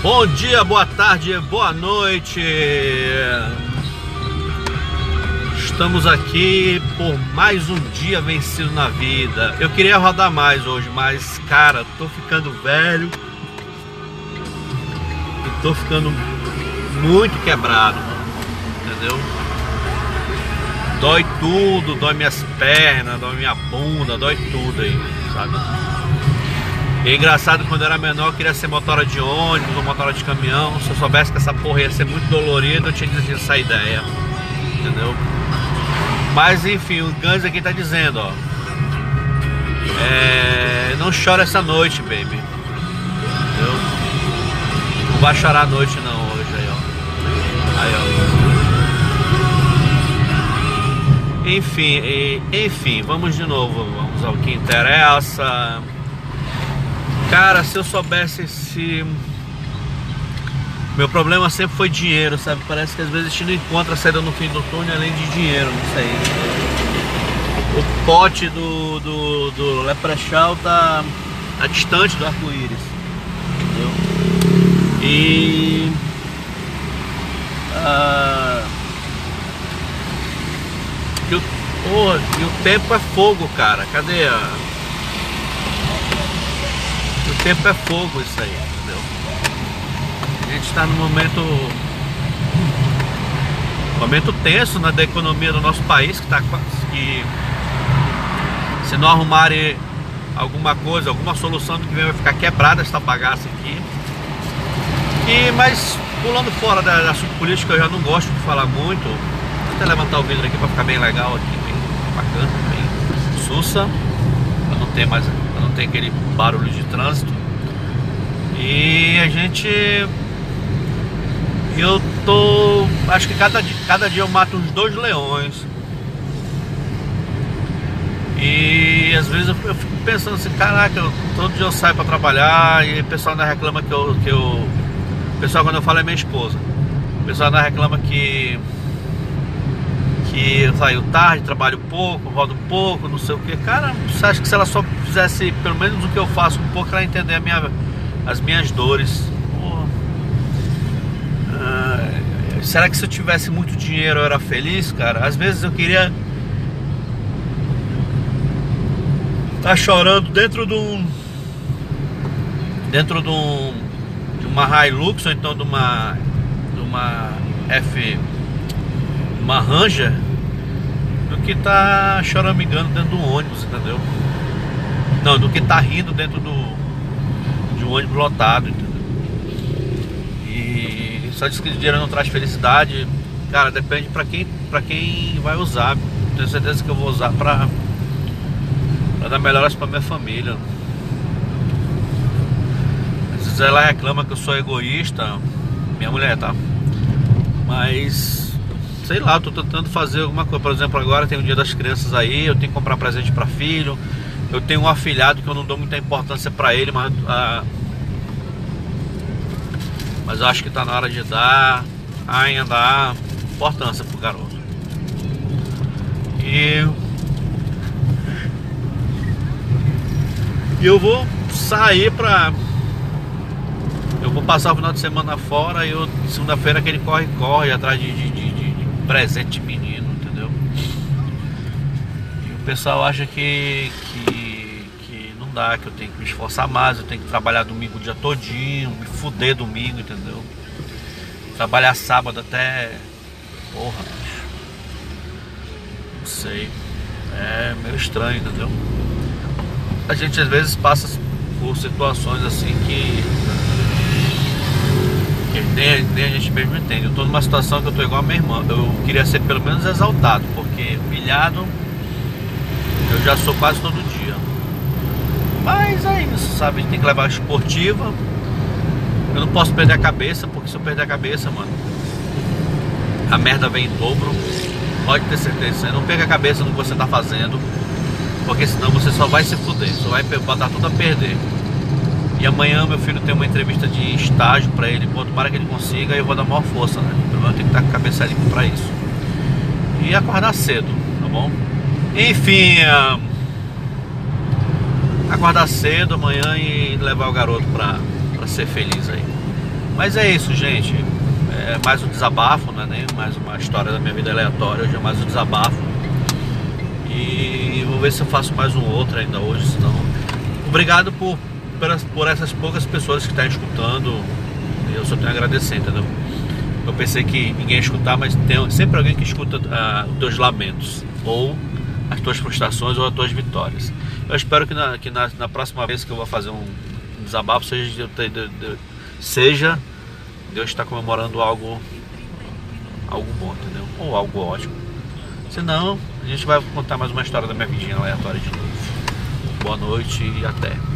Bom dia, boa tarde, boa noite. Estamos aqui por mais um dia vencido na vida. Eu queria rodar mais hoje, mas cara, tô ficando velho e tô ficando muito quebrado, entendeu? Dói tudo, dói minhas pernas, dói minha bunda, dói tudo aí, sabe? E é engraçado, quando eu era menor, eu queria ser motora de ônibus ou motora de caminhão. Se eu soubesse que essa porra ia ser muito dolorida, eu tinha desistido essa ideia. Entendeu? Mas enfim, o Guns aqui tá dizendo, ó. É, não chora essa noite, baby. Entendeu? Não vai chorar a noite não hoje aí, ó. Aí, ó. Enfim, e, enfim, vamos de novo, vamos ao que interessa. Cara, se eu soubesse se. Meu problema sempre foi dinheiro, sabe? Parece que às vezes a gente não encontra a saída no fim do túnel além de dinheiro, não sei. O pote do, do, do Leprechaun tá, tá distante do arco-íris. Entendeu? E. Ah, e, o, e o tempo é fogo, cara. Cadê a. O tempo é fogo isso aí, entendeu? A gente está num momento momento tenso né, da economia do nosso país que está que se não arrumarem alguma coisa, alguma solução do que vem vai ficar quebrada esta bagaça aqui. E mas pulando fora da, da assunto político eu já não gosto de falar muito. Vou até levantar o vidro aqui para ficar bem legal aqui, bem bacana, bem sussa, para não ter mais não tem aquele barulho de trânsito. E a gente. Eu tô. Acho que cada, cada dia eu mato uns dois leões. E às vezes eu, fico pensando assim, caraca, eu, todo dia eu saio para trabalhar e o pessoal ainda reclama que eu, que eu. O pessoal quando eu falo é minha esposa. O pessoal ainda reclama que que eu saio tarde, trabalho pouco, rodo pouco, não sei o que. Cara, você acha que se ela só fizesse pelo menos o que eu faço um pouco, ela entender minha, as minhas dores. Ah, será que se eu tivesse muito dinheiro eu era feliz, cara? Às vezes eu queria estar tá chorando dentro de um dentro de um de uma Hilux ou então de uma de uma F uma Ranger que tá choramingando dentro do ônibus, entendeu? Não, do que tá rindo dentro do de um ônibus lotado, entendeu? E só diz que dinheiro não traz felicidade, cara, depende para quem para quem vai usar. Tenho certeza que eu vou usar para para dar melhoras para minha família. Às vezes ela reclama que eu sou egoísta, minha mulher, tá? Mas sei lá, tô tentando fazer alguma coisa. Por exemplo, agora tem o dia das crianças aí, eu tenho que comprar presente para filho. Eu tenho um afilhado que eu não dou muita importância para ele, mas ah, mas acho que tá na hora de dar ainda importância pro garoto. E eu vou sair pra eu vou passar o final de semana fora e eu segunda-feira aquele corre corre atrás de, de, de presente menino, entendeu? E o pessoal acha que, que, que não dá, que eu tenho que me esforçar mais, eu tenho que trabalhar domingo o dia todinho, me fuder domingo, entendeu? Trabalhar sábado até. Porra, bicho. Não sei. É meio estranho, entendeu? A gente às vezes passa por situações assim que nem, nem a gente mesmo entende. Eu estou numa situação que eu estou igual a minha irmã. Eu queria ser pelo menos exaltado, porque humilhado eu já sou quase todo dia. Mas é isso, sabe? Tem que levar a esportiva. Eu não posso perder a cabeça, porque se eu perder a cabeça, mano, a merda vem em dobro. Pode ter certeza. Não perca a cabeça no que você está fazendo, porque senão você só vai se fuder, só vai botar tudo a perder. E amanhã meu filho tem uma entrevista de estágio para ele, quanto para que ele consiga, eu vou dar maior força, né? Pelo menos tenho que estar com a cabeça limpa para isso. E acordar cedo, tá bom? Enfim, uh, acordar cedo amanhã e levar o garoto para ser feliz aí. Mas é isso, gente. É mais um desabafo, não é nem mais uma história da minha vida aleatória, hoje é mais um desabafo. E vou ver se eu faço mais um outro ainda hoje, senão. Obrigado por, por essas poucas pessoas que estão escutando. Eu só tenho a agradecer, entendeu? Eu pensei que ninguém ia escutar, mas tem sempre alguém que escuta uh, os teus lamentos, ou as tuas frustrações, ou as tuas vitórias. Eu espero que na, que na, na próxima vez que eu vou fazer um desabafo seja, de, de, de, seja Deus está comemorando algo, algo bom, entendeu? Ou algo ótimo. Senão, a gente vai contar mais uma história da minha vidinha aleatória de novo. Boa noite e até.